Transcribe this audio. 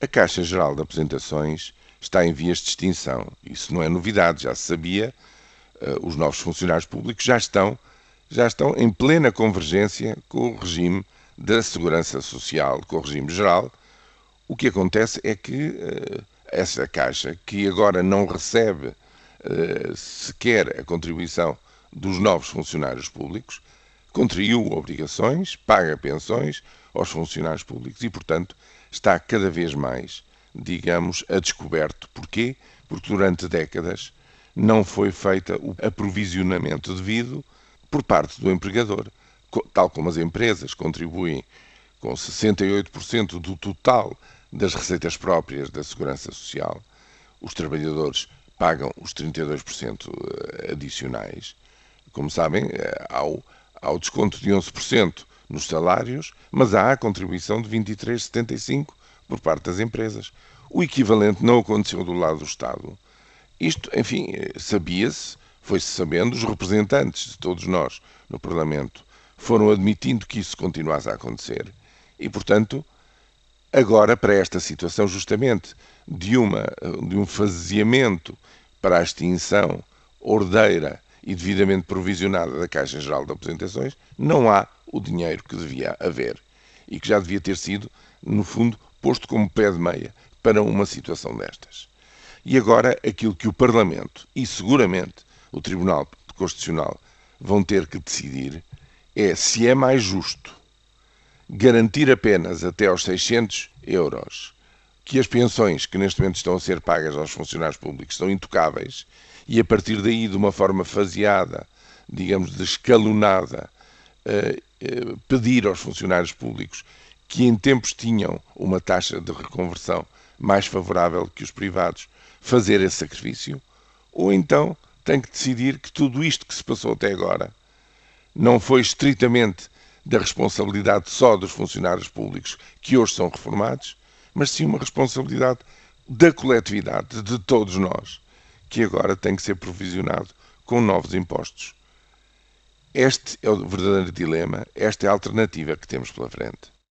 A Caixa Geral de Apresentações está em vias de extinção. Isso não é novidade, já se sabia. Uh, os novos funcionários públicos já estão, já estão em plena convergência com o regime da segurança social, com o regime geral. O que acontece é que uh, essa Caixa, que agora não recebe uh, sequer a contribuição dos novos funcionários públicos, contraiu obrigações, paga pensões aos funcionários públicos e, portanto, está cada vez mais, digamos, a descoberto. Porquê? Porque durante décadas não foi feito o aprovisionamento devido por parte do empregador, tal como as empresas contribuem com 68% do total das receitas próprias da Segurança Social, os trabalhadores pagam os 32% eh, adicionais. Como sabem, eh, ao, ao desconto de 11% nos salários, mas há a contribuição de 23,75% por parte das empresas. O equivalente não aconteceu do lado do Estado. Isto, enfim, sabia-se, foi-se sabendo, os representantes de todos nós no Parlamento foram admitindo que isso continuasse a acontecer. E, portanto, agora, para esta situação, justamente, de, uma, de um faseamento para a extinção ordeira e devidamente provisionada da Caixa Geral de Apresentações, não há o dinheiro que devia haver e que já devia ter sido, no fundo, posto como pé de meia para uma situação destas. E agora aquilo que o Parlamento e seguramente o Tribunal Constitucional vão ter que decidir é se é mais justo garantir apenas até aos 600 euros que as pensões que neste momento estão a ser pagas aos funcionários públicos são intocáveis e a partir daí, de uma forma faseada, digamos, descalonada, uh, uh, pedir aos funcionários públicos que em tempos tinham uma taxa de reconversão mais favorável que os privados, fazer esse sacrifício, ou então tem que decidir que tudo isto que se passou até agora não foi estritamente da responsabilidade só dos funcionários públicos que hoje são reformados, mas sim uma responsabilidade da coletividade, de todos nós, que agora tem que ser provisionado com novos impostos. Este é o verdadeiro dilema, esta é a alternativa que temos pela frente.